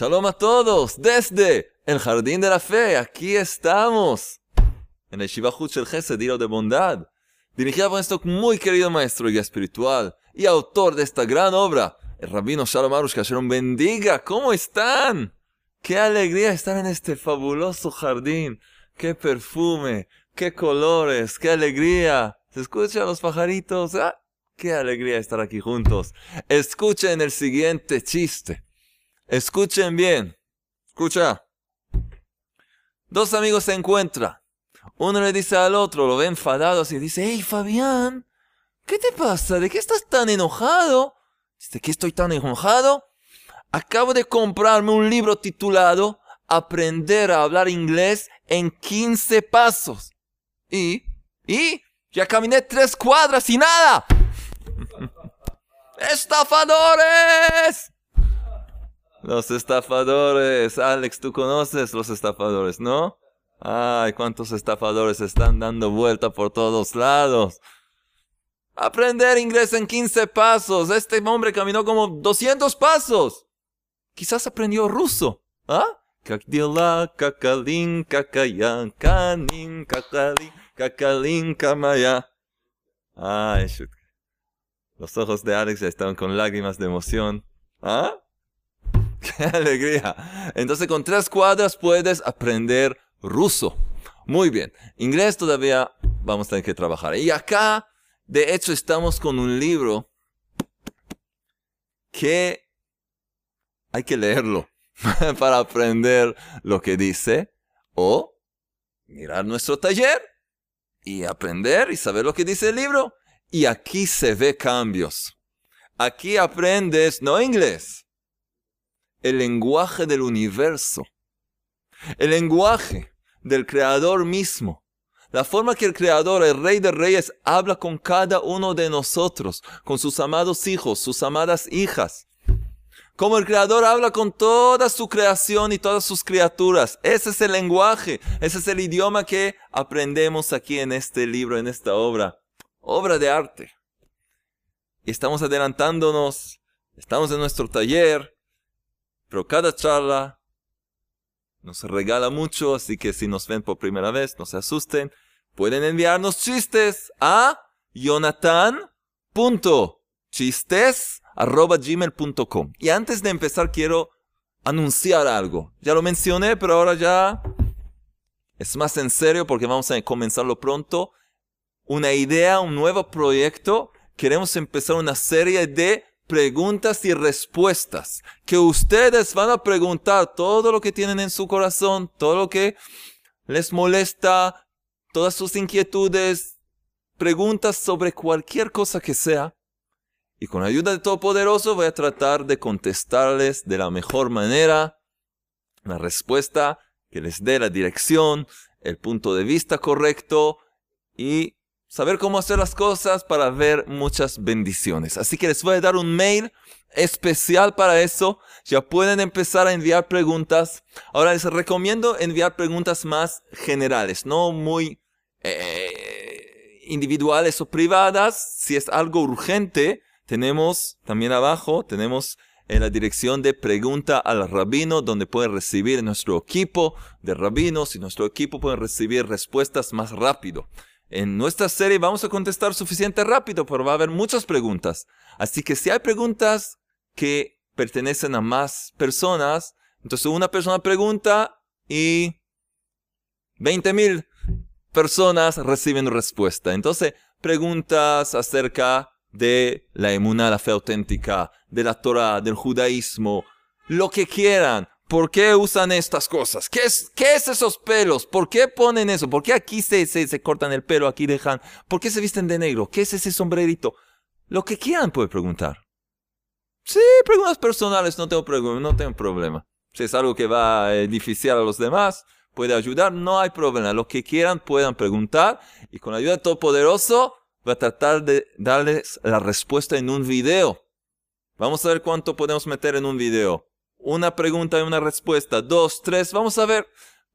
Shalom a todos desde el Jardín de la Fe. Aquí estamos en el Shiva el Gesed, de bondad, dirigida por nuestro muy querido maestro y espiritual y autor de esta gran obra, el rabino Shalom Arush, que bendiga. ¿Cómo están? Qué alegría estar en este fabuloso jardín. Qué perfume, qué colores, qué alegría. ¿Se escuchan los pajaritos? ¡Ah! Qué alegría estar aquí juntos. Escuchen el siguiente chiste. Escuchen bien. Escucha. Dos amigos se encuentran. Uno le dice al otro, lo ve enfadado así, dice, hey Fabián, ¿qué te pasa? ¿De qué estás tan enojado? ¿De qué estoy tan enojado? Acabo de comprarme un libro titulado Aprender a hablar inglés en 15 pasos. Y, y, ya caminé tres cuadras y nada. ¡Estafadores! Los estafadores. Alex, tú conoces los estafadores, ¿no? Ay, cuántos estafadores están dando vuelta por todos lados. Aprender inglés en 15 pasos. Este hombre caminó como 200 pasos. Quizás aprendió ruso. ¿Ah? Kakdila, kakalin, kakaya, kanin, kakalin, kakalin, kamaya. Ay, Los ojos de Alex estaban con lágrimas de emoción. ¿Ah? ¡Qué alegría! Entonces con tres cuadras puedes aprender ruso. Muy bien. Inglés todavía vamos a tener que trabajar. Y acá, de hecho, estamos con un libro que hay que leerlo para aprender lo que dice o mirar nuestro taller y aprender y saber lo que dice el libro. Y aquí se ve cambios. Aquí aprendes no inglés, el lenguaje del universo, el lenguaje del creador mismo, la forma que el creador, el rey de reyes, habla con cada uno de nosotros, con sus amados hijos, sus amadas hijas. Como el creador habla con toda su creación y todas sus criaturas. Ese es el lenguaje, ese es el idioma que aprendemos aquí en este libro, en esta obra. Obra de arte. Estamos adelantándonos, estamos en nuestro taller, pero cada charla nos regala mucho, así que si nos ven por primera vez, no se asusten. Pueden enviarnos chistes a jonathan.chistes.gmail.com. Y antes de empezar quiero anunciar algo. Ya lo mencioné, pero ahora ya es más en serio porque vamos a comenzarlo pronto. Una idea, un nuevo proyecto. Queremos empezar una serie de preguntas y respuestas, que ustedes van a preguntar todo lo que tienen en su corazón, todo lo que les molesta, todas sus inquietudes, preguntas sobre cualquier cosa que sea. Y con la ayuda de Todopoderoso voy a tratar de contestarles de la mejor manera la respuesta que les dé la dirección, el punto de vista correcto y saber cómo hacer las cosas para ver muchas bendiciones. Así que les voy a dar un mail especial para eso. Ya pueden empezar a enviar preguntas. Ahora les recomiendo enviar preguntas más generales, no muy eh, individuales o privadas. Si es algo urgente, tenemos también abajo, tenemos en la dirección de pregunta al rabino, donde pueden recibir nuestro equipo de rabinos y nuestro equipo puede recibir respuestas más rápido. En nuestra serie vamos a contestar suficiente rápido, pero va a haber muchas preguntas. Así que si hay preguntas que pertenecen a más personas, entonces una persona pregunta y 20 mil personas reciben respuesta. Entonces, preguntas acerca de la emuná, la fe auténtica, de la Torah, del judaísmo, lo que quieran. ¿Por qué usan estas cosas? ¿Qué es, qué es esos pelos? ¿Por qué ponen eso? ¿Por qué aquí se, se, se, cortan el pelo, aquí dejan? ¿Por qué se visten de negro? ¿Qué es ese sombrerito? Lo que quieran puede preguntar. Sí, preguntas personales, no tengo, no tengo problema. Si es algo que va a beneficiar a los demás, puede ayudar, no hay problema. Lo que quieran puedan preguntar y con la ayuda de Todopoderoso va a tratar de darles la respuesta en un video. Vamos a ver cuánto podemos meter en un video una pregunta y una respuesta, dos, tres, vamos a ver.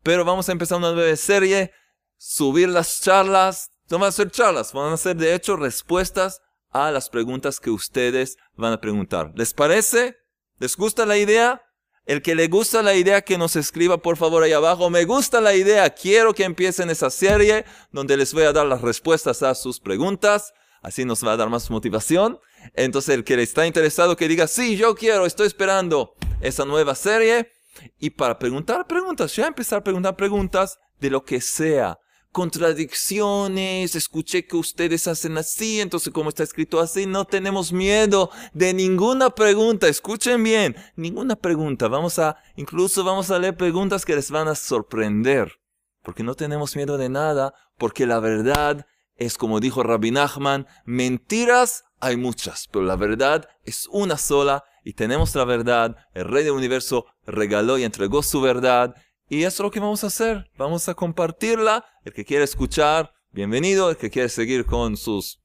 Pero vamos a empezar una nueva serie, subir las charlas, no van a ser charlas, van a ser de hecho respuestas a las preguntas que ustedes van a preguntar. ¿Les parece? ¿Les gusta la idea? El que le gusta la idea que nos escriba por favor ahí abajo. Me gusta la idea, quiero que empiecen esa serie donde les voy a dar las respuestas a sus preguntas. Así nos va a dar más motivación. Entonces el que está interesado que diga, sí, yo quiero, estoy esperando esa nueva serie. Y para preguntar preguntas, ya empezar a preguntar preguntas de lo que sea. Contradicciones, escuché que ustedes hacen así, entonces como está escrito así, no tenemos miedo de ninguna pregunta, escuchen bien, ninguna pregunta, vamos a, incluso vamos a leer preguntas que les van a sorprender, porque no tenemos miedo de nada, porque la verdad es como dijo Rabbi Nachman, mentiras hay muchas, pero la verdad es una sola y tenemos la verdad, el Rey del Universo regaló y entregó su verdad y eso es lo que vamos a hacer. Vamos a compartirla. El que quiere escuchar, bienvenido. El que quiere seguir con sus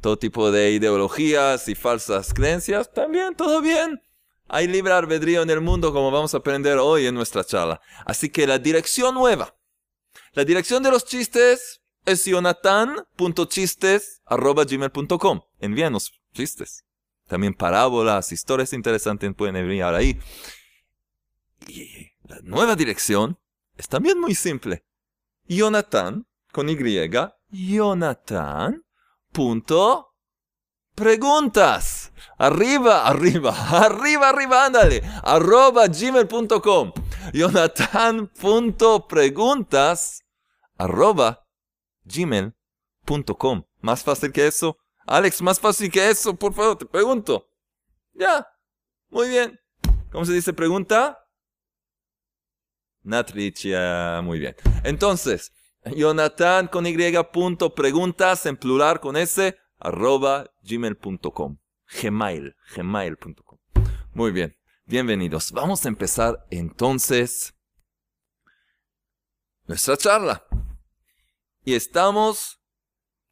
todo tipo de ideologías y falsas creencias, también todo bien. Hay libre albedrío en el mundo como vamos a aprender hoy en nuestra charla. Así que la dirección nueva. La dirección de los chistes es jonathan.chistes.gmail.com. Envíanos chistes. También parábolas, historias interesantes pueden venir ahí. Y la nueva dirección es también muy simple. Jonathan, con Y, Jonathan, punto, preguntas. Arriba, arriba, arriba, arriba, ándale. Arroba gmail.com. Jonathan, punto, preguntas. Arroba gmail.com. Más fácil que eso. Alex, más fácil que eso, por favor, te pregunto. Ya. Muy bien. ¿Cómo se dice pregunta? Natricia, muy bien. Entonces, Jonathan con Y punto preguntas en plural con S arroba gmail.com. Gmail, gmail.com. Muy bien, bienvenidos. Vamos a empezar entonces nuestra charla. Y estamos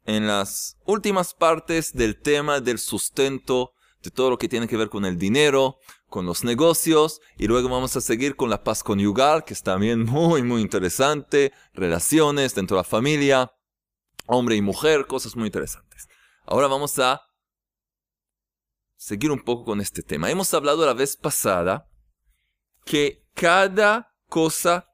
en las últimas partes del tema del sustento, de todo lo que tiene que ver con el dinero, con los negocios y luego vamos a seguir con la paz conyugal, que es también muy, muy interesante, relaciones dentro de la familia, hombre y mujer, cosas muy interesantes. Ahora vamos a seguir un poco con este tema. Hemos hablado la vez pasada que cada cosa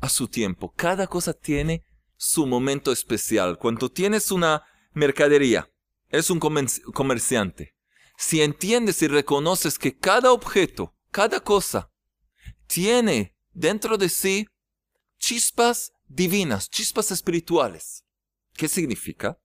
a su tiempo, cada cosa tiene su momento especial. Cuando tienes una mercadería, eres un comerciante, si entiendes y reconoces que cada objeto, cada cosa, tiene dentro de sí chispas divinas, chispas espirituales. ¿Qué significa?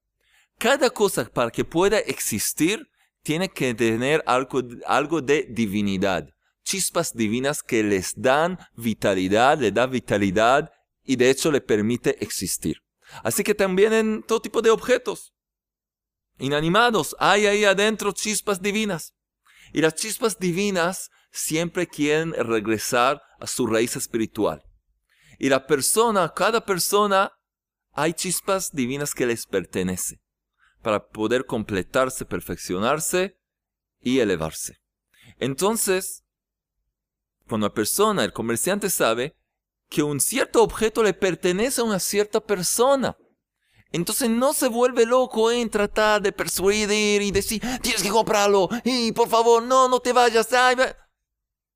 Cada cosa para que pueda existir tiene que tener algo, algo de divinidad. Chispas divinas que les dan vitalidad, le da vitalidad y de hecho le permite existir. Así que también en todo tipo de objetos inanimados, hay ahí adentro chispas divinas. Y las chispas divinas siempre quieren regresar a su raíz espiritual. Y la persona, cada persona, hay chispas divinas que les pertenece para poder completarse, perfeccionarse y elevarse. Entonces, cuando la persona, el comerciante sabe que un cierto objeto le pertenece a una cierta persona, entonces no se vuelve loco en tratar de persuadir y decir, tienes que comprarlo, y por favor, no, no te vayas.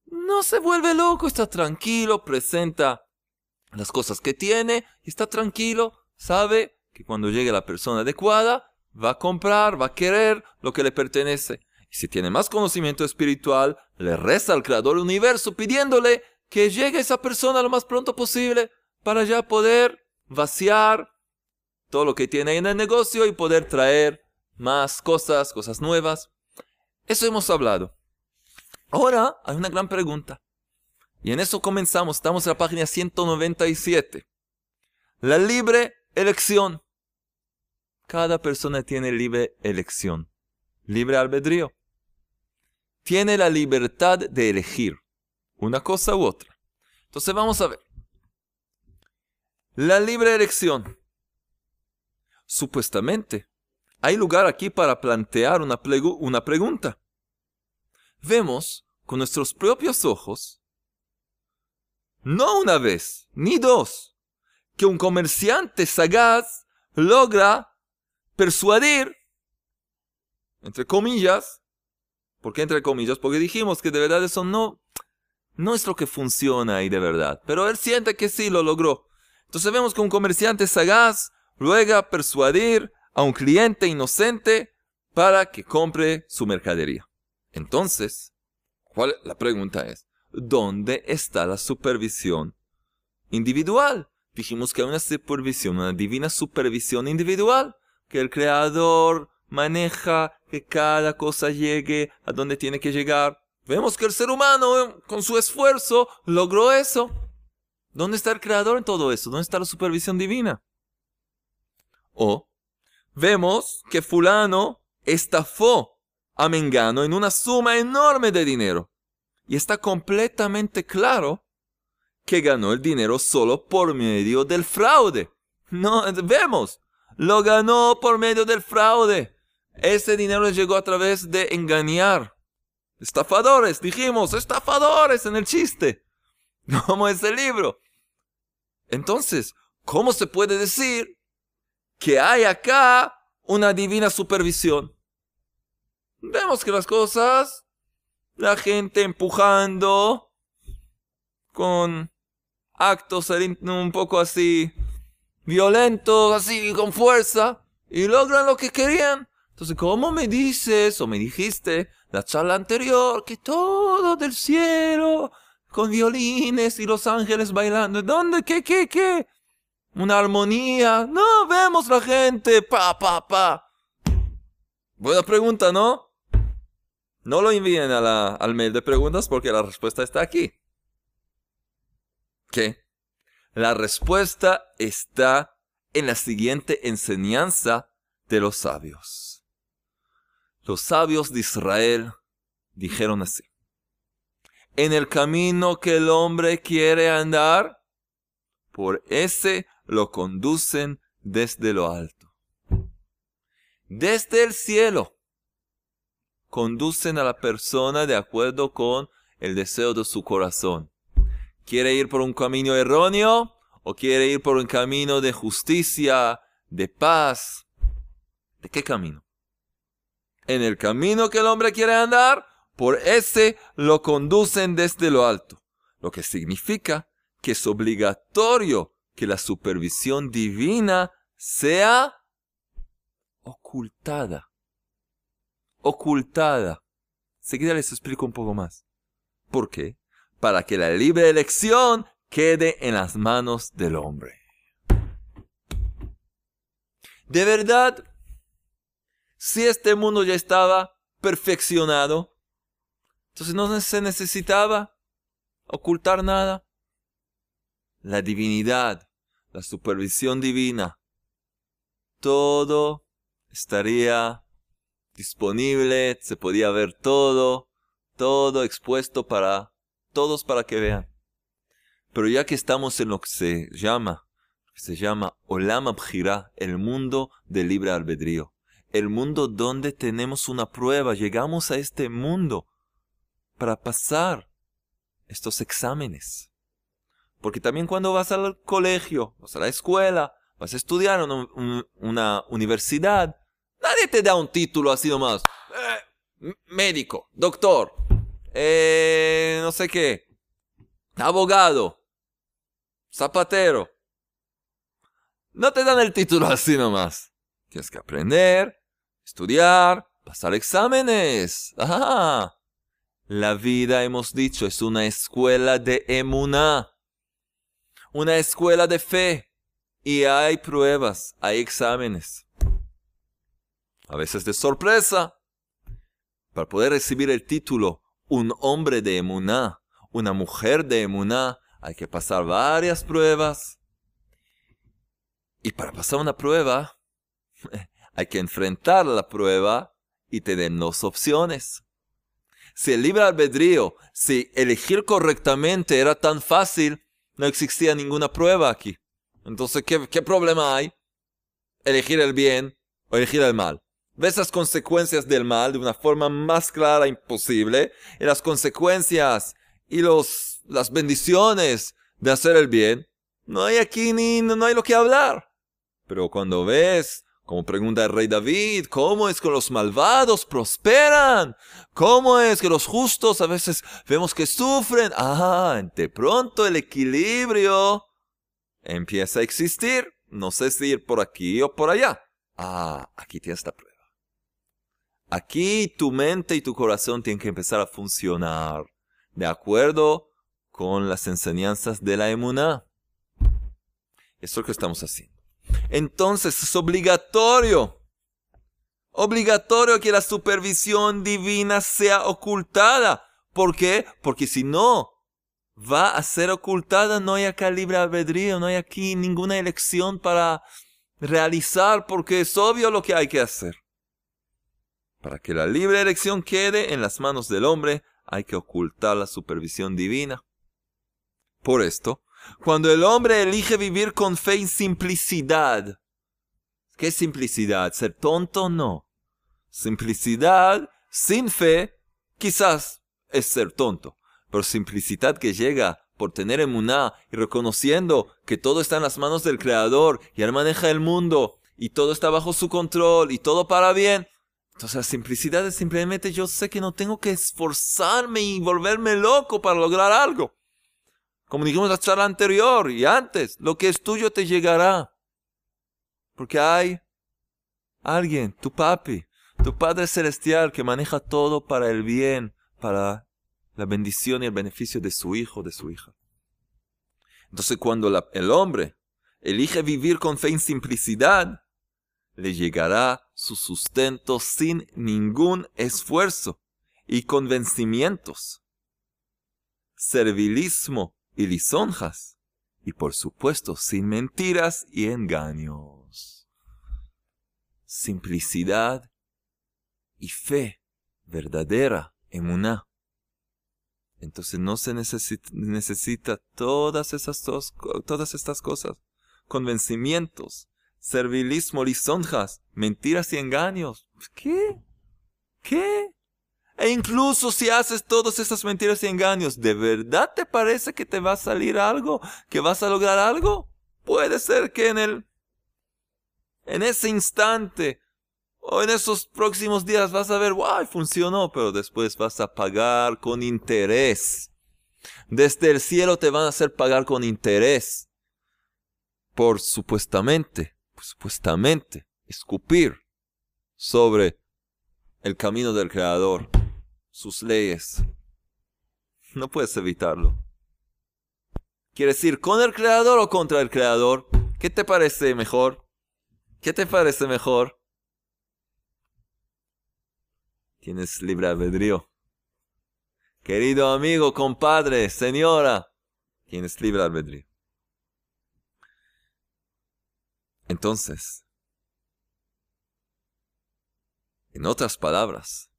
no se vuelve loco, está tranquilo, presenta las cosas que tiene, y está tranquilo, sabe que cuando llegue la persona adecuada, va a comprar, va a querer lo que le pertenece. Y si tiene más conocimiento espiritual, le reza al Creador del Universo pidiéndole que llegue esa persona lo más pronto posible para ya poder vaciar todo lo que tiene en el negocio y poder traer más cosas, cosas nuevas. Eso hemos hablado. Ahora hay una gran pregunta. Y en eso comenzamos. Estamos en la página 197. La libre elección. Cada persona tiene libre elección. Libre albedrío. Tiene la libertad de elegir una cosa u otra. Entonces vamos a ver. La libre elección supuestamente. Hay lugar aquí para plantear una, una pregunta. Vemos con nuestros propios ojos, no una vez, ni dos, que un comerciante sagaz logra persuadir, entre comillas, ¿por qué entre comillas? Porque dijimos que de verdad eso no, no es lo que funciona ahí de verdad, pero él siente que sí lo logró. Entonces vemos que un comerciante sagaz ruega persuadir a un cliente inocente para que compre su mercadería. Entonces, ¿cuál, la pregunta es, ¿dónde está la supervisión individual? Dijimos que hay una supervisión, una divina supervisión individual, que el creador maneja que cada cosa llegue a donde tiene que llegar. Vemos que el ser humano, con su esfuerzo, logró eso. ¿Dónde está el creador en todo eso? ¿Dónde está la supervisión divina? O vemos que fulano estafó a Mengano en una suma enorme de dinero. Y está completamente claro que ganó el dinero solo por medio del fraude. No, vemos, lo ganó por medio del fraude. Ese dinero le llegó a través de engañar. Estafadores, dijimos, estafadores en el chiste. Como ese libro. Entonces, ¿cómo se puede decir que hay acá una divina supervisión? Vemos que las cosas, la gente empujando con actos un poco así violentos, así con fuerza, y logran lo que querían. Entonces, ¿cómo me dices o me dijiste la charla anterior que todo del cielo con violines y los ángeles bailando? ¿Dónde? ¿Qué? ¿Qué? ¿Qué? Una armonía. No, vemos la gente. Pa, pa, pa. Buena pregunta, ¿no? No lo envíen al mail de preguntas porque la respuesta está aquí. ¿Qué? La respuesta está en la siguiente enseñanza de los sabios. Los sabios de Israel dijeron así. En el camino que el hombre quiere andar, por ese lo conducen desde lo alto. Desde el cielo conducen a la persona de acuerdo con el deseo de su corazón. ¿Quiere ir por un camino erróneo o quiere ir por un camino de justicia, de paz? ¿De qué camino? En el camino que el hombre quiere andar, por ese lo conducen desde lo alto, lo que significa que es obligatorio que la supervisión divina sea ocultada ocultada. Seguida les explico un poco más. ¿Por qué? Para que la libre elección quede en las manos del hombre. De verdad, si este mundo ya estaba perfeccionado, entonces no se necesitaba ocultar nada. La divinidad, la supervisión divina, todo estaría disponible, se podía ver todo, todo expuesto para todos para que vean. Pero ya que estamos en lo que se llama, se llama Olam el mundo del libre albedrío, el mundo donde tenemos una prueba, llegamos a este mundo para pasar estos exámenes. Porque también cuando vas al colegio, vas a la escuela, vas a estudiar en una universidad, Nadie te da un título así nomás. Eh, médico, doctor, eh, no sé qué, abogado, zapatero. No te dan el título así nomás. Tienes que aprender, estudiar, pasar exámenes. La vida, hemos dicho, es una escuela de emuná. Una escuela de fe. Y hay pruebas, hay exámenes a veces de sorpresa. Para poder recibir el título un hombre de emuná, una mujer de emuná, hay que pasar varias pruebas. Y para pasar una prueba, hay que enfrentar la prueba y te den dos opciones. Si el libre albedrío, si elegir correctamente era tan fácil, no existía ninguna prueba aquí. Entonces, ¿qué, problema hay? Elegir el bien o elegir el mal ves las consecuencias del mal de una forma más clara imposible y las consecuencias y los, las bendiciones de hacer el bien, no hay aquí ni no hay lo que hablar. Pero cuando ves Como pregunta el rey David, ¿cómo es que los malvados prosperan? ¿Cómo es que los justos a veces vemos que sufren? Ah, de pronto el equilibrio empieza a existir. No sé si ir por aquí o por allá. Ah, aquí tienes la prueba. Aquí tu mente y tu corazón tienen que empezar a funcionar de acuerdo con las enseñanzas de la emuná. Eso es lo que estamos haciendo. Entonces es obligatorio, obligatorio que la supervisión divina sea ocultada. ¿Por qué? Porque si no va a ser ocultada, no hay acá libre albedrío, no hay aquí ninguna elección para realizar, porque es obvio lo que hay que hacer. Para que la libre elección quede en las manos del hombre, hay que ocultar la supervisión divina. Por esto, cuando el hombre elige vivir con fe y simplicidad. ¿Qué simplicidad? ¿Ser tonto? No. Simplicidad sin fe quizás es ser tonto. Pero simplicidad que llega por tener emuná y reconociendo que todo está en las manos del Creador y Él maneja el mundo y todo está bajo su control y todo para bien. Entonces la simplicidad es simplemente yo sé que no tengo que esforzarme y volverme loco para lograr algo. Como dijimos en la anterior y antes, lo que es tuyo te llegará. Porque hay alguien, tu papi, tu Padre Celestial que maneja todo para el bien, para la bendición y el beneficio de su hijo, de su hija. Entonces cuando el hombre elige vivir con fe y simplicidad, le llegará su sustento sin ningún esfuerzo y convencimientos. Servilismo y lisonjas, y por supuesto sin mentiras y engaños. Simplicidad y fe verdadera, emuná. Entonces no se necesita, todas, esas todas estas cosas. Convencimientos, servilismo, lisonjas, mentiras y engaños. ¿Qué? ¿Qué? E incluso si haces todas esas mentiras y engaños, ¿de verdad te parece que te va a salir algo? ¿Que vas a lograr algo? Puede ser que en el, en ese instante o en esos próximos días vas a ver, wow, funcionó, pero después vas a pagar con interés. Desde el cielo te van a hacer pagar con interés. Por supuestamente, supuestamente, escupir sobre el camino del Creador sus leyes. No puedes evitarlo. ¿Quieres ir con el creador o contra el creador? ¿Qué te parece mejor? ¿Qué te parece mejor? Tienes libre albedrío. Querido amigo, compadre, señora, tienes libre albedrío. Entonces, en otras palabras,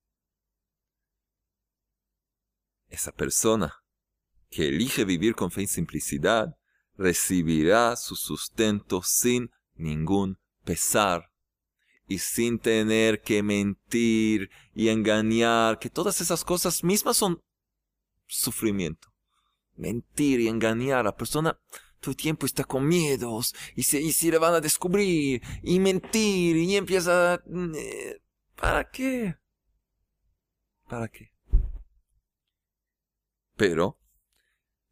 esa persona que elige vivir con fe y simplicidad recibirá su sustento sin ningún pesar y sin tener que mentir y engañar, que todas esas cosas mismas son sufrimiento. Mentir y engañar, la persona todo el tiempo está con miedos y se, si le van a descubrir y mentir y empieza... Eh, ¿Para qué? ¿Para qué? Pero,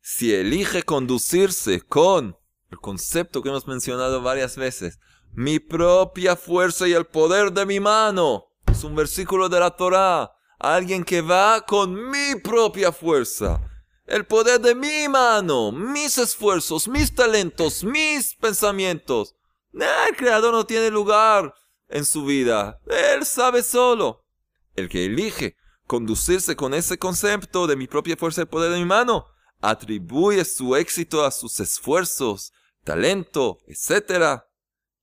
si elige conducirse con el concepto que hemos mencionado varias veces, mi propia fuerza y el poder de mi mano, es un versículo de la Torah, alguien que va con mi propia fuerza, el poder de mi mano, mis esfuerzos, mis talentos, mis pensamientos. El Creador no tiene lugar en su vida, Él sabe solo. El que elige conducirse con ese concepto de mi propia fuerza y poder de mi mano, atribuye su éxito a sus esfuerzos, talento, etc.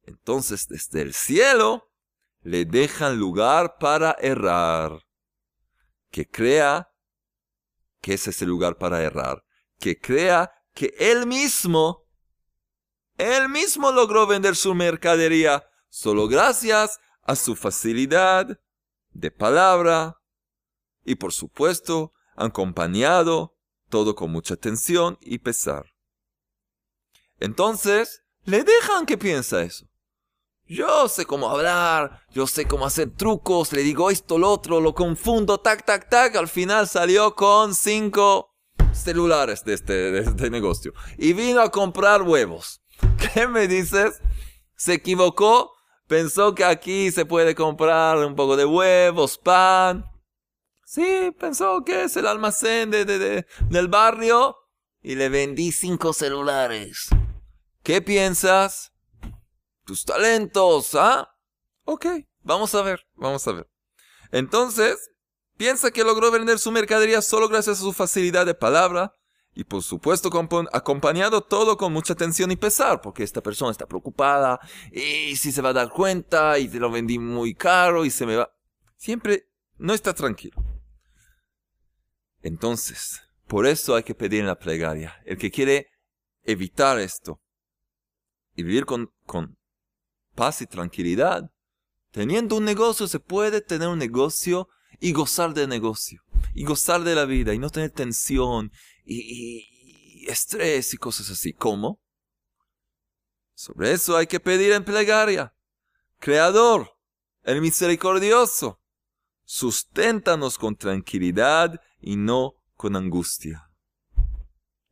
Entonces desde el cielo le dejan lugar para errar. Que crea que ese es el lugar para errar. Que crea que él mismo, él mismo logró vender su mercadería solo gracias a su facilidad de palabra, y por supuesto acompañado todo con mucha atención y pesar. Entonces, le dejan que piensa eso. Yo sé cómo hablar, yo sé cómo hacer trucos, le digo esto, lo otro, lo confundo, tac, tac, tac. Al final salió con cinco celulares de este, de este negocio. Y vino a comprar huevos. ¿Qué me dices? Se equivocó, pensó que aquí se puede comprar un poco de huevos, pan. Sí, pensó que es el almacén de, de, del barrio y le vendí cinco celulares. ¿Qué piensas? Tus talentos, ¿ah? Ok, vamos a ver, vamos a ver. Entonces, piensa que logró vender su mercadería solo gracias a su facilidad de palabra y por supuesto acompañado todo con mucha atención y pesar, porque esta persona está preocupada y si se va a dar cuenta y te lo vendí muy caro y se me va... Siempre no está tranquilo. Entonces, por eso hay que pedir en la plegaria. El que quiere evitar esto y vivir con, con paz y tranquilidad, teniendo un negocio, se puede tener un negocio y gozar de negocio, y gozar de la vida, y no tener tensión y, y estrés y cosas así. ¿Cómo? Sobre eso hay que pedir en plegaria. Creador, el misericordioso, susténtanos con tranquilidad y no con angustia.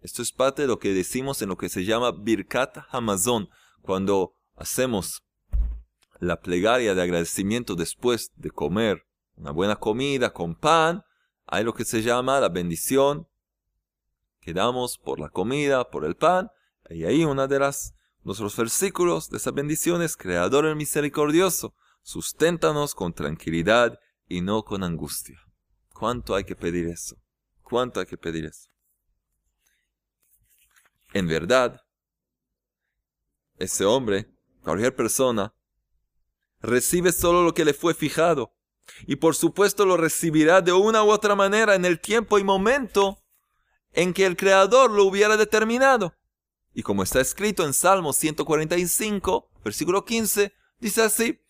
Esto es parte de lo que decimos en lo que se llama Birkat Hamazon, cuando hacemos la plegaria de agradecimiento después de comer una buena comida con pan, hay lo que se llama la bendición que damos por la comida, por el pan, y ahí una de las nuestros versículos de esa bendición es Creador el misericordioso, susténtanos con tranquilidad y no con angustia. ¿Cuánto hay que pedir eso? ¿Cuánto hay que pedir eso? En verdad, ese hombre, cualquier persona, recibe solo lo que le fue fijado. Y por supuesto lo recibirá de una u otra manera en el tiempo y momento en que el Creador lo hubiera determinado. Y como está escrito en Salmo 145, versículo 15, dice así,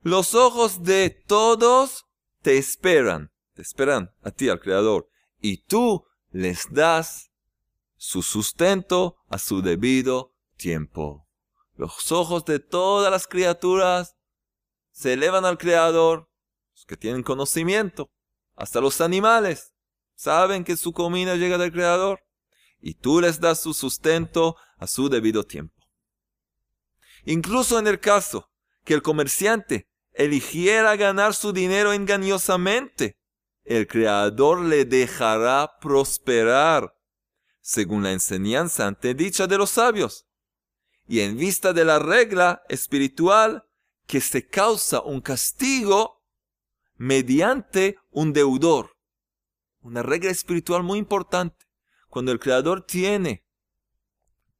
los ojos de todos te esperan, te esperan a ti, al Creador, y tú les das su sustento a su debido tiempo. Los ojos de todas las criaturas se elevan al Creador, los que tienen conocimiento, hasta los animales, saben que su comida llega del Creador, y tú les das su sustento a su debido tiempo. Incluso en el caso que el comerciante eligiera ganar su dinero engañosamente, el Creador le dejará prosperar, según la enseñanza antedicha de los sabios, y en vista de la regla espiritual que se causa un castigo mediante un deudor. Una regla espiritual muy importante. Cuando el Creador tiene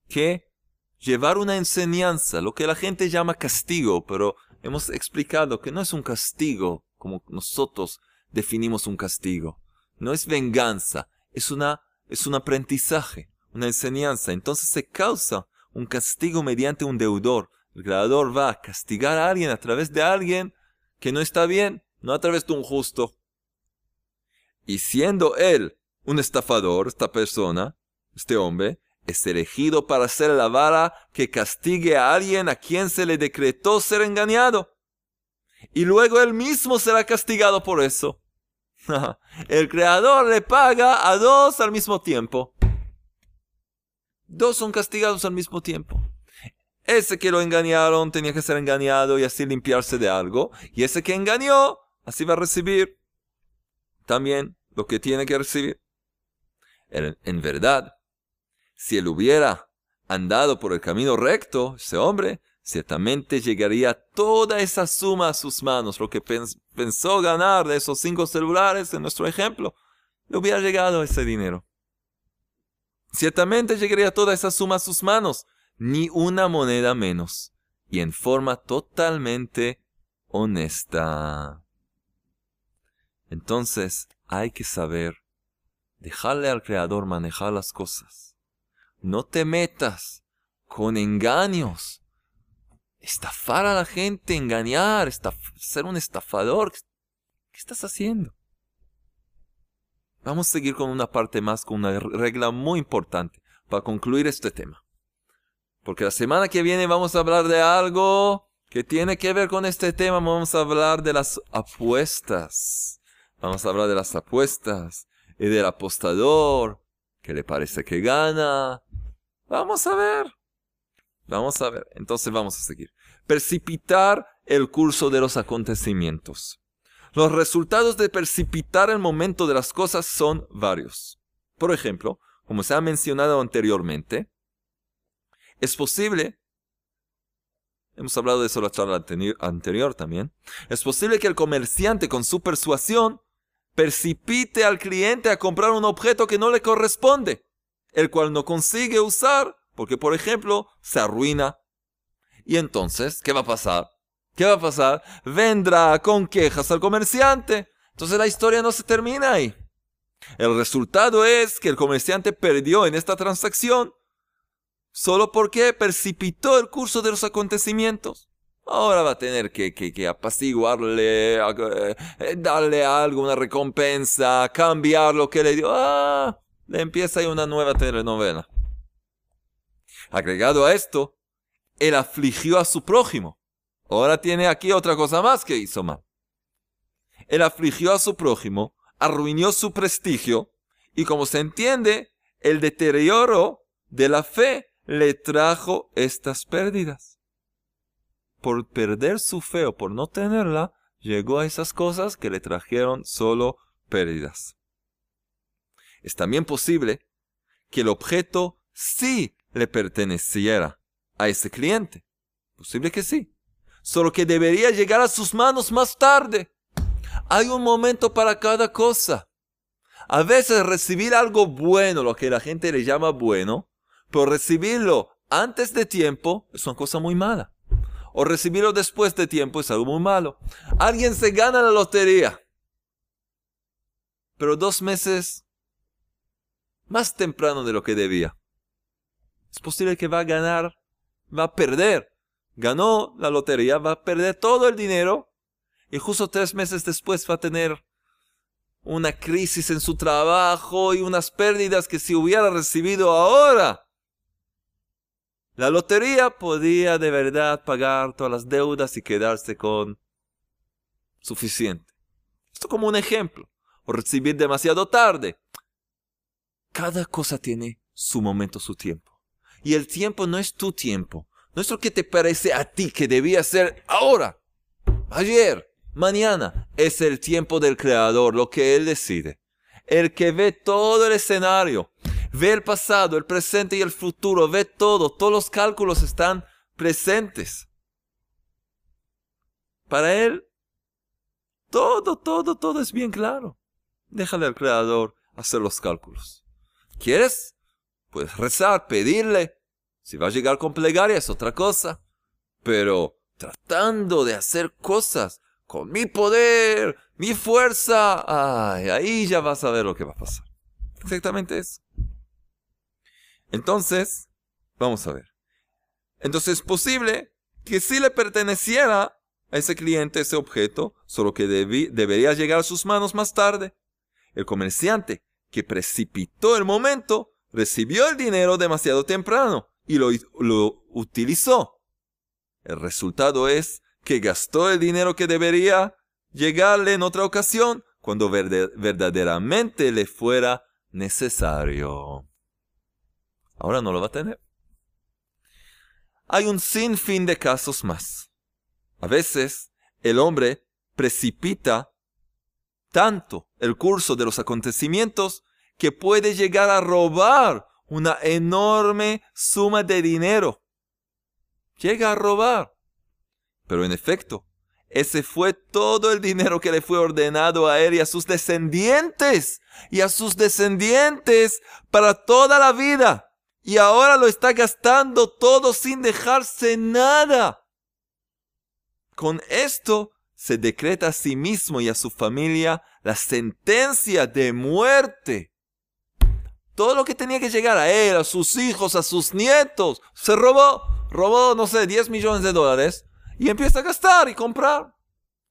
que llevar una enseñanza, lo que la gente llama castigo, pero hemos explicado que no es un castigo como nosotros definimos un castigo. No es venganza, es, una, es un aprendizaje, una enseñanza. Entonces se causa un castigo mediante un deudor. El creador va a castigar a alguien a través de alguien que no está bien, no a través de un justo. Y siendo él un estafador, esta persona, este hombre, es elegido para ser la vara que castigue a alguien a quien se le decretó ser engañado. Y luego él mismo será castigado por eso. El creador le paga a dos al mismo tiempo. Dos son castigados al mismo tiempo. Ese que lo engañaron tenía que ser engañado y así limpiarse de algo. Y ese que engañó, así va a recibir también lo que tiene que recibir. En, verdad, si él hubiera andado por el camino recto, ese hombre, ciertamente llegaría toda esa suma a sus manos. Lo que pensó ganar de esos cinco celulares en nuestro ejemplo, le hubiera llegado ese dinero. Ciertamente llegaría toda esa suma a sus manos, ni una moneda menos, y en forma totalmente honesta. Entonces hay que saber dejarle al Creador manejar las cosas. No te metas con engaños. Estafar a la gente, engañar, ser un estafador. ¿Qué estás haciendo? Vamos a seguir con una parte más, con una regla muy importante para concluir este tema. Porque la semana que viene vamos a hablar de algo que tiene que ver con este tema. Vamos a hablar de las apuestas. Vamos a hablar de las apuestas y del apostador, que le parece que gana. Vamos a ver. Vamos a ver. Entonces vamos a seguir. Precipitar el curso de los acontecimientos. Los resultados de precipitar el momento de las cosas son varios. Por ejemplo, como se ha mencionado anteriormente, es posible, hemos hablado de eso en la charla anterior también, es posible que el comerciante con su persuasión precipite al cliente a comprar un objeto que no le corresponde, el cual no consigue usar porque, por ejemplo, se arruina. Y entonces, ¿qué va a pasar? ¿Qué va a pasar? Vendrá con quejas al comerciante. Entonces la historia no se termina ahí. El resultado es que el comerciante perdió en esta transacción solo porque precipitó el curso de los acontecimientos. Ahora va a tener que, que, apaciguarle, eh, darle algo, una recompensa, cambiar lo que le dio. Ah, le empieza ahí una nueva telenovela. Agregado a esto, él afligió a su prójimo. Ahora tiene aquí otra cosa más que hizo mal. Él afligió a su prójimo, arruinó su prestigio y como se entiende, el deterioro de la fe le trajo estas pérdidas por perder su fe o por no tenerla, llegó a esas cosas que le trajeron solo pérdidas. Es también posible que el objeto sí le perteneciera a ese cliente. Posible que sí. Solo que debería llegar a sus manos más tarde. Hay un momento para cada cosa. A veces recibir algo bueno, lo que la gente le llama bueno, pero recibirlo antes de tiempo es una cosa muy mala o recibirlo después de tiempo es algo muy malo. Alguien se gana la lotería, pero dos meses más temprano de lo que debía. Es posible que va a ganar, va a perder. Ganó la lotería, va a perder todo el dinero y justo tres meses después va a tener una crisis en su trabajo y unas pérdidas que si hubiera recibido ahora la lotería podía de verdad pagar todas las deudas y quedarse con suficiente. Esto como un ejemplo. O recibir demasiado tarde. Cada cosa tiene su momento, su tiempo. Y el tiempo no es tu tiempo. No es lo que te parece a ti que debía ser ahora, ayer, mañana. Es el tiempo del Creador, lo que Él decide. El que ve todo el escenario, ve el pasado, el presente y el futuro, ve todo, todos los cálculos están presentes. Para él, todo, todo, todo es bien claro. Déjale al Creador hacer los cálculos. ¿Quieres? Puedes rezar, pedirle. Si va a llegar con plegaria es otra cosa. Pero tratando de hacer cosas con mi poder, mi fuerza, ahí ya vas a ver lo que va a pasar. Exactamente eso. Entonces, vamos a ver. Entonces es posible que sí le perteneciera a ese cliente ese objeto, solo que debería llegar a sus manos más tarde. El comerciante, que precipitó el momento, recibió el dinero demasiado temprano y lo, lo utilizó. El resultado es que gastó el dinero que debería llegarle en otra ocasión cuando verdaderamente le fuera necesario. Ahora no lo va a tener. Hay un sinfín de casos más. A veces el hombre precipita tanto el curso de los acontecimientos que puede llegar a robar una enorme suma de dinero. Llega a robar. Pero en efecto, ese fue todo el dinero que le fue ordenado a él y a sus descendientes, y a sus descendientes para toda la vida y ahora lo está gastando todo sin dejarse nada. Con esto se decreta a sí mismo y a su familia la sentencia de muerte. Todo lo que tenía que llegar a él, a sus hijos, a sus nietos, se robó, robó, no sé, 10 millones de dólares y empieza a gastar y comprar.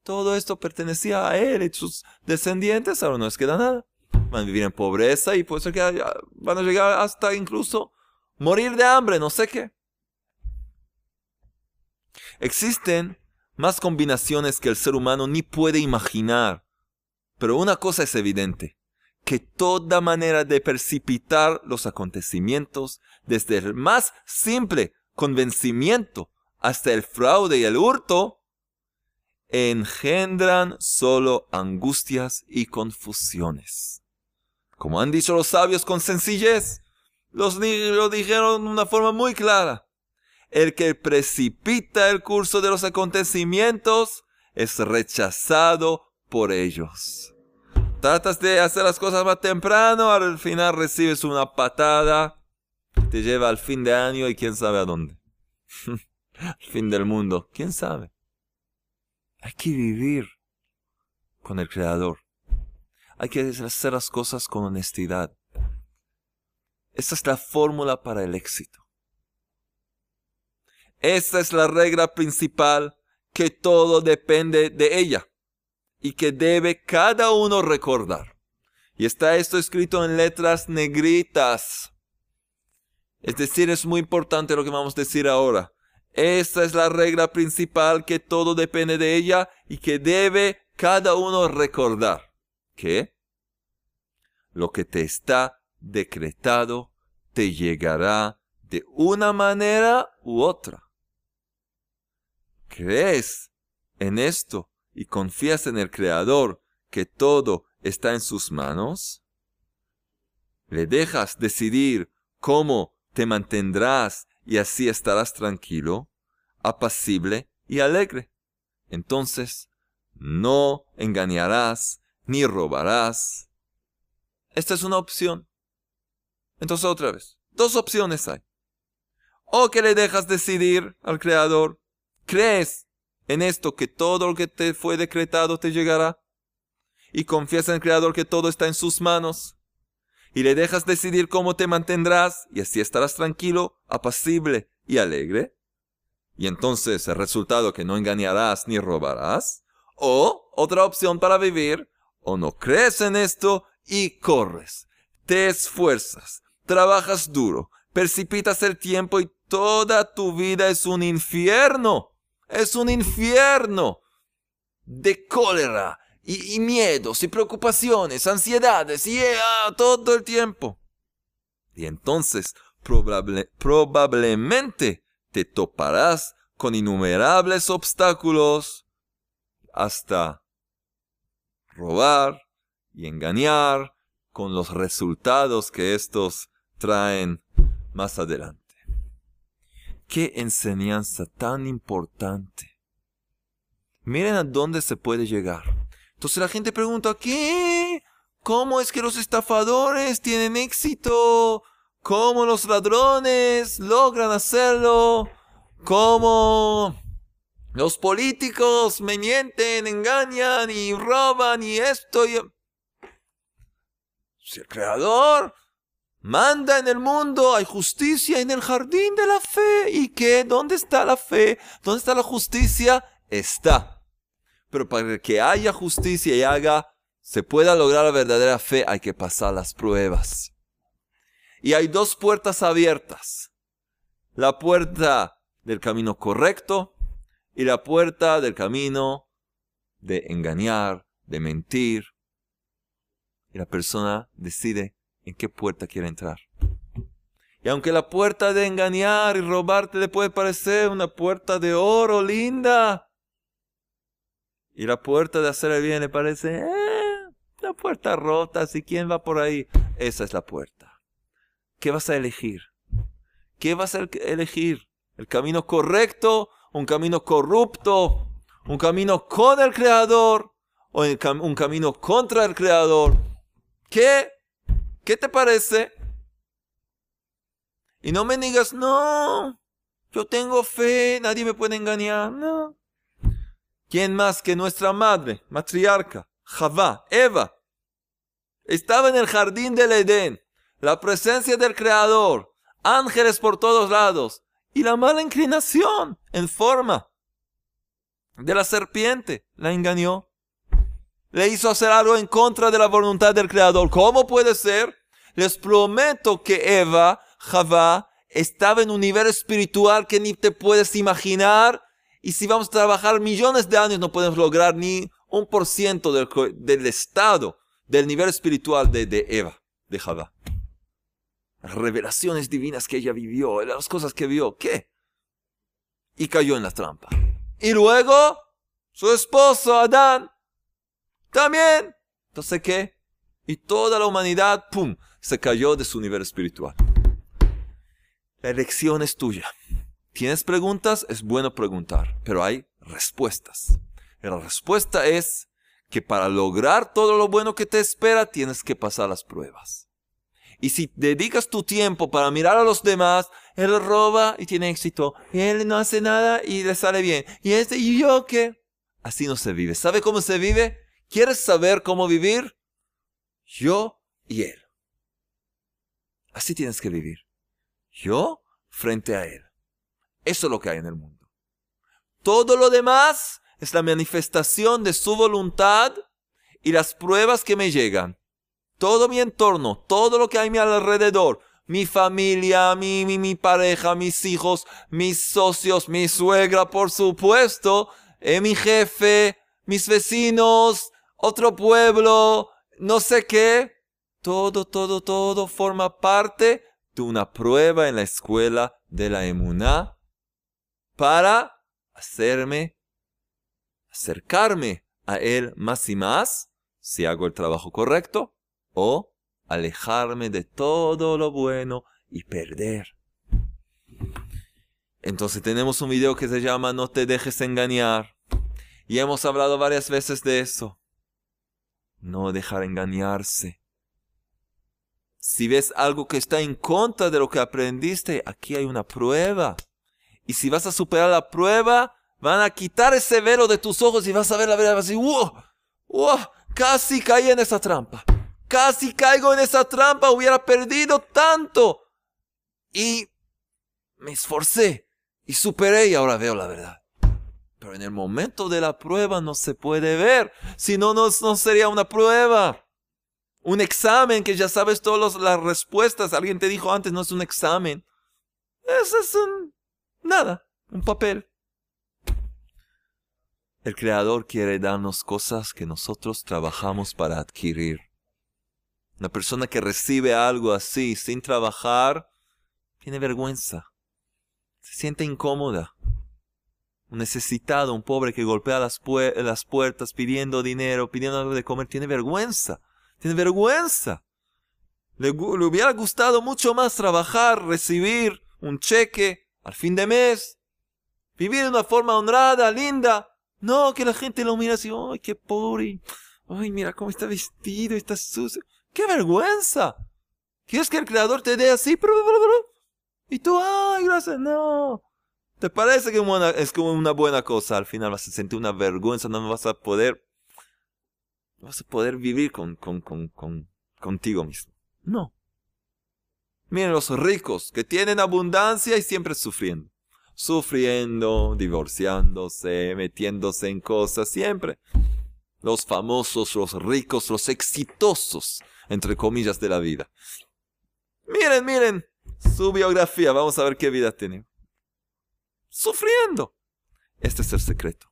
Todo esto pertenecía a él y sus descendientes, ahora no les queda nada. Van a vivir en pobreza y puede ser que van a llegar hasta incluso morir de hambre, no sé qué. Existen más combinaciones que el ser humano ni puede imaginar. Pero una cosa es evidente, que toda manera de precipitar los acontecimientos, desde el más simple convencimiento hasta el fraude y el hurto, engendran solo angustias y confusiones. Como han dicho los sabios con sencillez, los lo dijeron de una forma muy clara. El que precipita el curso de los acontecimientos es rechazado por ellos. Tratas de hacer las cosas más temprano, al final recibes una patada, te lleva al fin de año y quién sabe a dónde. al fin del mundo, quién sabe. Hay que vivir con el Creador. Hay que hacer las cosas con honestidad. Esta es la fórmula para el éxito. Esta es la regla principal que todo depende de ella y que debe cada uno recordar. Y está esto escrito en letras negritas. Es decir, es muy importante lo que vamos a decir ahora. Esta es la regla principal que todo depende de ella y que debe cada uno recordar. Que lo que te está decretado te llegará de una manera u otra. ¿Crees en esto y confías en el Creador que todo está en sus manos? ¿Le dejas decidir cómo te mantendrás y así estarás tranquilo, apacible y alegre? Entonces, no engañarás ni robarás. Esta es una opción. Entonces otra vez, dos opciones hay. O que le dejas decidir al Creador crees en esto que todo lo que te fue decretado te llegará y confías en el Creador que todo está en sus manos y le dejas decidir cómo te mantendrás y así estarás tranquilo, apacible y alegre. Y entonces el resultado que no engañarás ni robarás. O otra opción para vivir, o no crees en esto y corres, te esfuerzas, trabajas duro, precipitas el tiempo y toda tu vida es un infierno es un infierno de cólera y, miedos y preocupaciones, ansiedades y ah, todo el tiempo. Y entonces probablemente te toparás con innumerables obstáculos hasta robar y engañar con los resultados que estos traen más adelante. Qué enseñanza tan importante. Miren a dónde se puede llegar. Entonces la gente pregunta, ¿qué? ¿Cómo es que los estafadores tienen éxito? ¿Cómo los ladrones logran hacerlo? ¿Cómo los políticos me mienten, engañan y roban y esto. Si el creador manda en el mundo, hay justicia en el jardín de la fe. ¿Y qué? ¿Dónde está la fe? ¿Dónde está la justicia? Está. Pero para que haya justicia y haga, se pueda lograr la verdadera fe, hay que pasar las pruebas. Y hay dos puertas abiertas. La puerta del camino correcto y la puerta del camino de engañar, de mentir. Y la persona decide en qué puerta quiere entrar. Y aunque la puerta de engañar y robarte le puede parecer una puerta de oro linda, y la puerta de hacer el bien le parece eh, puerta rota, si quién va por ahí, esa es la puerta. ¿Qué vas a elegir? ¿Qué vas a elegir? ¿El camino correcto? ¿Un camino corrupto? ¿Un camino con el Creador? ¿O un camino contra el Creador? ¿Qué ¿Qué te parece? Y no me digas, no, yo tengo fe, nadie me puede engañar. No. ¿Quién más que nuestra madre, matriarca, Javá, Eva? Estaba en el jardín del Edén, la presencia del Creador, ángeles por todos lados, y la mala inclinación en forma de la serpiente la engañó. Le hizo hacer algo en contra de la voluntad del Creador. ¿Cómo puede ser? Les prometo que Eva, Javá, estaba en un nivel espiritual que ni te puedes imaginar Y si vamos a trabajar millones de años, no podemos lograr ni un por ciento del, del estado, del nivel espiritual de, de Eva, de. Las revelaciones divinas que ella vivió, las cosas que vio, ¿qué? Y cayó en la trampa. Y luego, su esposo, Adán, también. Entonces, ¿qué? Y toda la humanidad, ¡pum!, se cayó de su nivel espiritual. La elección es tuya. ¿Tienes preguntas? Es bueno preguntar, pero hay respuestas. la respuesta es que para lograr todo lo bueno que te espera, tienes que pasar las pruebas. Y si dedicas tu tiempo para mirar a los demás, él roba y tiene éxito. Y él no hace nada y le sale bien. Y este, ¿y yo qué? Así no se vive. ¿Sabe cómo se vive? ¿Quieres saber cómo vivir? Yo y él. Así tienes que vivir. Yo frente a él. Eso es lo que hay en el mundo. Todo lo demás es la manifestación de su voluntad y las pruebas que me llegan. Todo mi entorno, todo lo que hay a mi alrededor, mi familia, mi, mi, pareja, mis hijos, mis socios, mi suegra, por supuesto, eh, mi jefe, mis vecinos, otro pueblo, no sé qué. Todo, todo, todo forma parte de una prueba en la escuela de la emuná para hacerme, acercarme a Él más y más, si hago el trabajo correcto, o alejarme de todo lo bueno y perder. Entonces tenemos un video que se llama No te dejes engañar. Y hemos hablado varias veces de eso. No dejar engañarse. Si ves algo que está en contra de lo que aprendiste, aquí hay una prueba. Y si vas a superar la prueba, van a quitar ese velo de tus ojos y vas a ver la verdad. Vas a decir, wow, wow, casi caí en esa trampa. Casi caigo en esa trampa, hubiera perdido tanto. Y me esforcé y superé y ahora veo la verdad. Pero en el momento de la prueba no se puede ver. Si no, no, sería una prueba. Un examen que ya sabes todas las respuestas. Alguien te dijo antes, no es un examen. Eso es un Nada, un papel. El Creador quiere darnos cosas que nosotros trabajamos para adquirir. Una persona que recibe algo así sin trabajar tiene vergüenza. Se siente incómoda. Un necesitado, un pobre que golpea las, las puertas pidiendo dinero, pidiendo algo de comer, tiene vergüenza. Tiene vergüenza. le hubiera gustado mucho más trabajar, recibir un cheque, al fin de mes, vivir de una forma honrada, linda. No, que la gente lo mira así, ay, qué pobre, ay, mira cómo está vestido, está sucio. ¡Qué vergüenza! ¿Quieres que el creador te dé así? Y tú, ay, gracias, no. ¿Te parece que es como una buena cosa? Al final vas a sentir una vergüenza, no vas a poder, vas a poder vivir con, con, con, con contigo mismo. No. Miren los ricos que tienen abundancia y siempre sufriendo. Sufriendo, divorciándose, metiéndose en cosas, siempre. Los famosos, los ricos, los exitosos, entre comillas, de la vida. Miren, miren su biografía. Vamos a ver qué vida tiene. Sufriendo. Este es el secreto.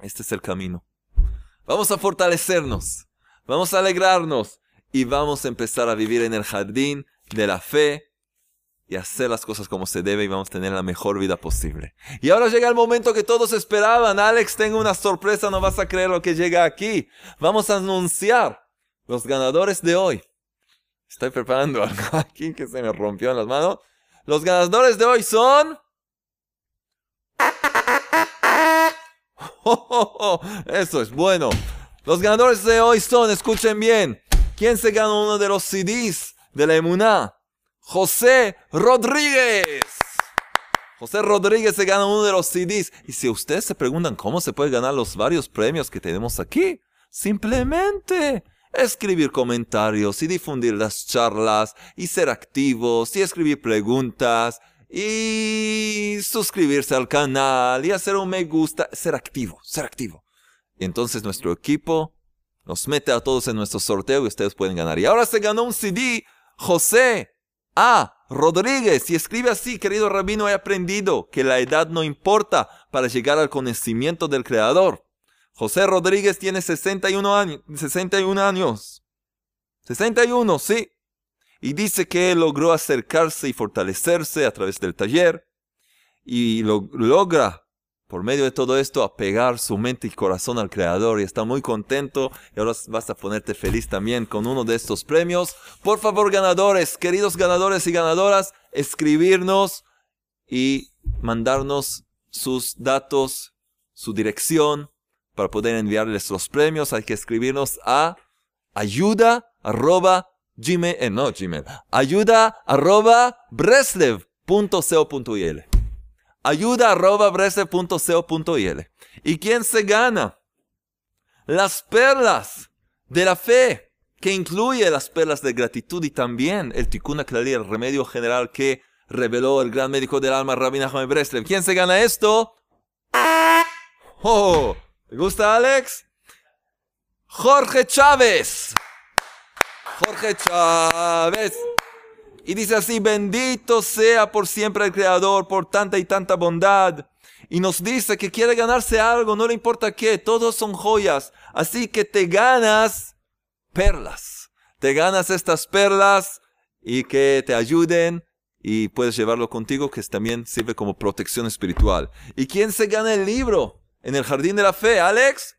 Este es el camino. Vamos a fortalecernos. Vamos a alegrarnos. Y vamos a empezar a vivir en el jardín de la fe y hacer las cosas como se debe y vamos a tener la mejor vida posible. Y ahora llega el momento que todos esperaban. Alex, tengo una sorpresa, no vas a creer lo que llega aquí. Vamos a anunciar los ganadores de hoy. Estoy preparando algo aquí que se me rompió en las manos. Los ganadores de hoy son... eso es bueno. Los ganadores de hoy son, escuchen bien, ¿quién se ganó uno de los CDs de la Emuná, José Rodríguez. José Rodríguez se gana uno de los CDs. Y si ustedes se preguntan cómo se puede ganar los varios premios que tenemos aquí, simplemente escribir comentarios y difundir las charlas y ser activos y escribir preguntas y suscribirse al canal y hacer un me gusta, ser activo, ser activo. Y entonces nuestro equipo nos mete a todos en nuestro sorteo y ustedes pueden ganar. Y ahora se ganó un CD José A. Rodríguez y escribe así, querido rabino, he aprendido que la edad no importa para llegar al conocimiento del Creador. José Rodríguez tiene 61 años. 61 años. 61, sí. Y dice que logró acercarse y fortalecerse a través del taller y lo, logra por medio de todo esto apegar su mente y corazón al Creador y está muy contento y ahora vas a ponerte feliz también con uno de estos premios. Por favor, ganadores, queridos ganadores y ganadoras, escribirnos y mandarnos sus datos, su dirección para poder enviarles los premios. Hay que escribirnos a ayuda arroba gmail, eh, no gmail, ayuda arroba breslev.co.il ayuda arroba breslev.co.il ¿Y quién se gana? Las perlas de la fe, que incluye las perlas de gratitud y también el tikkun klali, el remedio general que reveló el gran médico del alma, Rabbi Nachman Breslev. ¿Quién se gana esto? Oh, ¿te gusta Alex? Jorge Chávez. Jorge Chávez. Y dice así, bendito sea por siempre el Creador por tanta y tanta bondad. Y nos dice que quiere ganarse algo, no le importa qué, todos son joyas. Así que te ganas perlas. Te ganas estas perlas y que te ayuden y puedes llevarlo contigo, que también sirve como protección espiritual. ¿Y quién se gana el libro en el jardín de la fe, Alex?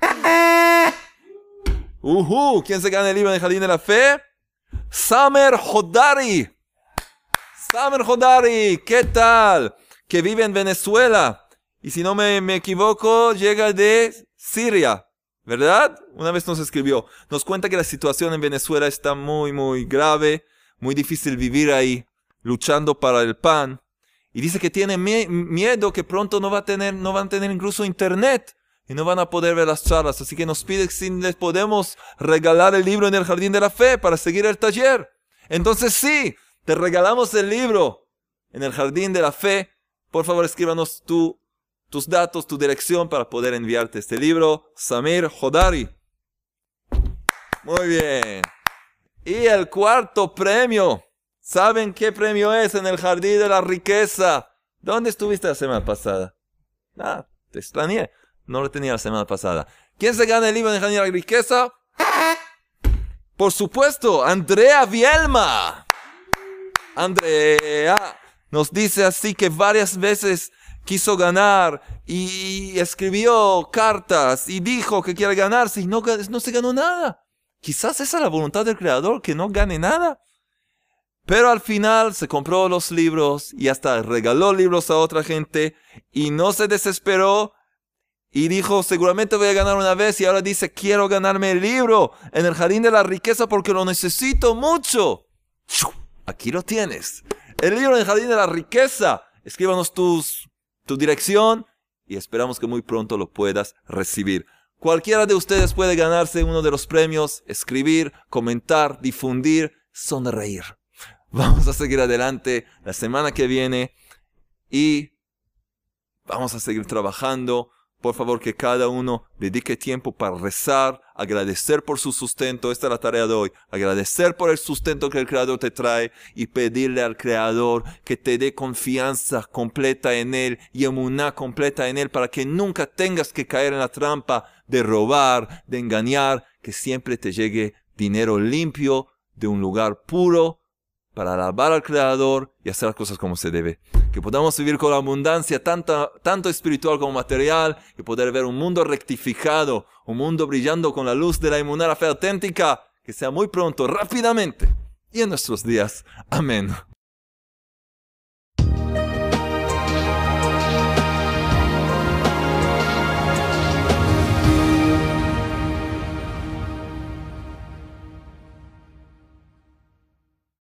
Uh ¿Quién se gana el libro en el Jardín de la Fe? Samer Hodari. Samer Hodari, ¿qué tal? Que vive en Venezuela. Y si no me, me equivoco, llega de Siria. ¿Verdad? Una vez nos escribió. Nos cuenta que la situación en Venezuela está muy, muy grave. Muy difícil vivir ahí, luchando para el pan. Y dice que tiene miedo que pronto no va a tener, no van a tener incluso internet y no van a poder ver las charlas. Así que nos pide si les podemos regalar el libro en el Jardín de la Fe para seguir el taller. Entonces sí, te regalamos el libro en el Jardín de la Fe. Por favor, escríbanos tu, tus datos, tu dirección para poder enviarte este libro. Samir Hodari. Muy bien. Y el cuarto premio. ¿Saben qué premio es en el Jardín de la Riqueza? ¿Dónde estuviste la semana pasada? Ah, te extrañé. No lo tenía la semana pasada. ¿Quién se gana el libro de la Riqueza? Por supuesto, Andrea Vielma. Andrea nos dice así que varias veces quiso ganar y escribió cartas y dijo que quiere ganarse y no, no se ganó nada. Quizás esa es la voluntad del creador, que no gane nada. Pero al final se compró los libros y hasta regaló libros a otra gente y no se desesperó y dijo, seguramente voy a ganar una vez y ahora dice, quiero ganarme el libro en el jardín de la riqueza porque lo necesito mucho. Aquí lo tienes. El libro en el jardín de la riqueza. Escríbanos tus, tu dirección y esperamos que muy pronto lo puedas recibir. Cualquiera de ustedes puede ganarse uno de los premios, escribir, comentar, difundir, sonreír. Vamos a seguir adelante la semana que viene y vamos a seguir trabajando por favor, que cada uno dedique tiempo para rezar, agradecer por su sustento. Esta es la tarea de hoy. Agradecer por el sustento que el Creador te trae y pedirle al Creador que te dé confianza completa en Él y emuná completa en Él para que nunca tengas que caer en la trampa de robar, de engañar, que siempre te llegue dinero limpio de un lugar puro para alabar al Creador y hacer las cosas como se debe. Que podamos vivir con abundancia, tanto, tanto espiritual como material, y poder ver un mundo rectificado, un mundo brillando con la luz de la inmunidad fe auténtica, que sea muy pronto, rápidamente, y en nuestros días. Amén.